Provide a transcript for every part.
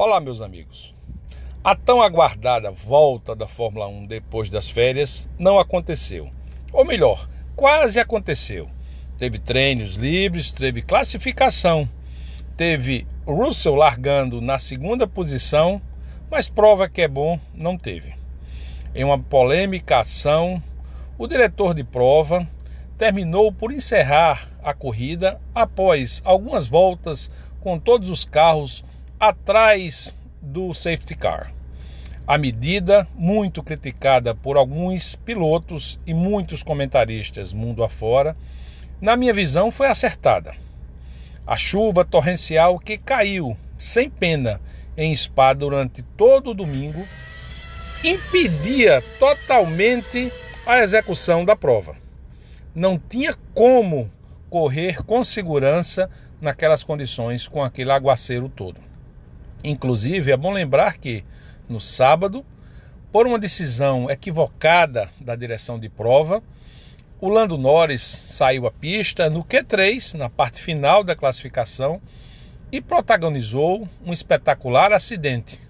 Olá, meus amigos. A tão aguardada volta da Fórmula 1 depois das férias não aconteceu. Ou melhor, quase aconteceu. Teve treinos livres, teve classificação, teve Russell largando na segunda posição, mas prova que é bom não teve. Em uma polêmica ação, o diretor de prova terminou por encerrar a corrida após algumas voltas com todos os carros atrás do safety car. A medida, muito criticada por alguns pilotos e muitos comentaristas mundo afora, na minha visão foi acertada. A chuva torrencial que caiu sem pena em Spa durante todo o domingo impedia totalmente a execução da prova. Não tinha como correr com segurança naquelas condições com aquele aguaceiro todo. Inclusive, é bom lembrar que no sábado, por uma decisão equivocada da direção de prova, o Lando Norris saiu à pista no Q3, na parte final da classificação, e protagonizou um espetacular acidente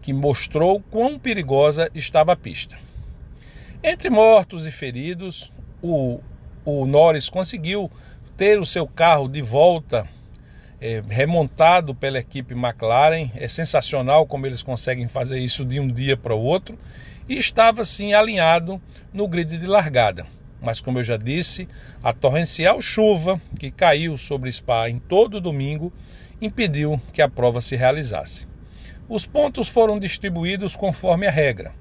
que mostrou quão perigosa estava a pista. Entre mortos e feridos, o, o Norris conseguiu ter o seu carro de volta é, remontado pela equipe McLaren. É sensacional como eles conseguem fazer isso de um dia para o outro. E estava assim alinhado no grid de largada. Mas como eu já disse, a torrencial chuva que caiu sobre Spa em todo domingo impediu que a prova se realizasse. Os pontos foram distribuídos conforme a regra.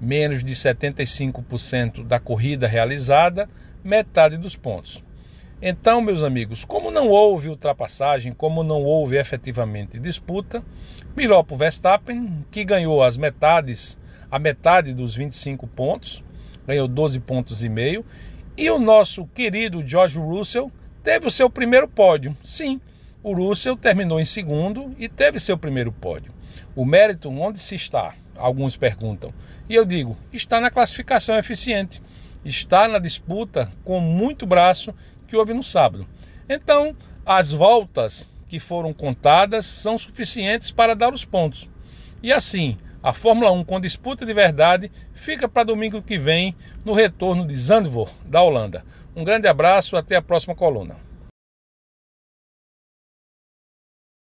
Menos de 75% da corrida realizada, metade dos pontos. Então, meus amigos, como não houve ultrapassagem, como não houve efetivamente disputa, melhor para o Verstappen, que ganhou as metades, a metade dos 25 pontos, ganhou 12 pontos e meio, e o nosso querido George Russell teve o seu primeiro pódio. Sim, o Russell terminou em segundo e teve seu primeiro pódio. O mérito onde se está? Alguns perguntam. E eu digo, está na classificação eficiente, está na disputa com muito braço que houve no sábado. Então, as voltas que foram contadas são suficientes para dar os pontos. E assim, a Fórmula 1 com disputa de verdade fica para domingo que vem no retorno de Zandvoort, da Holanda. Um grande abraço, até a próxima coluna.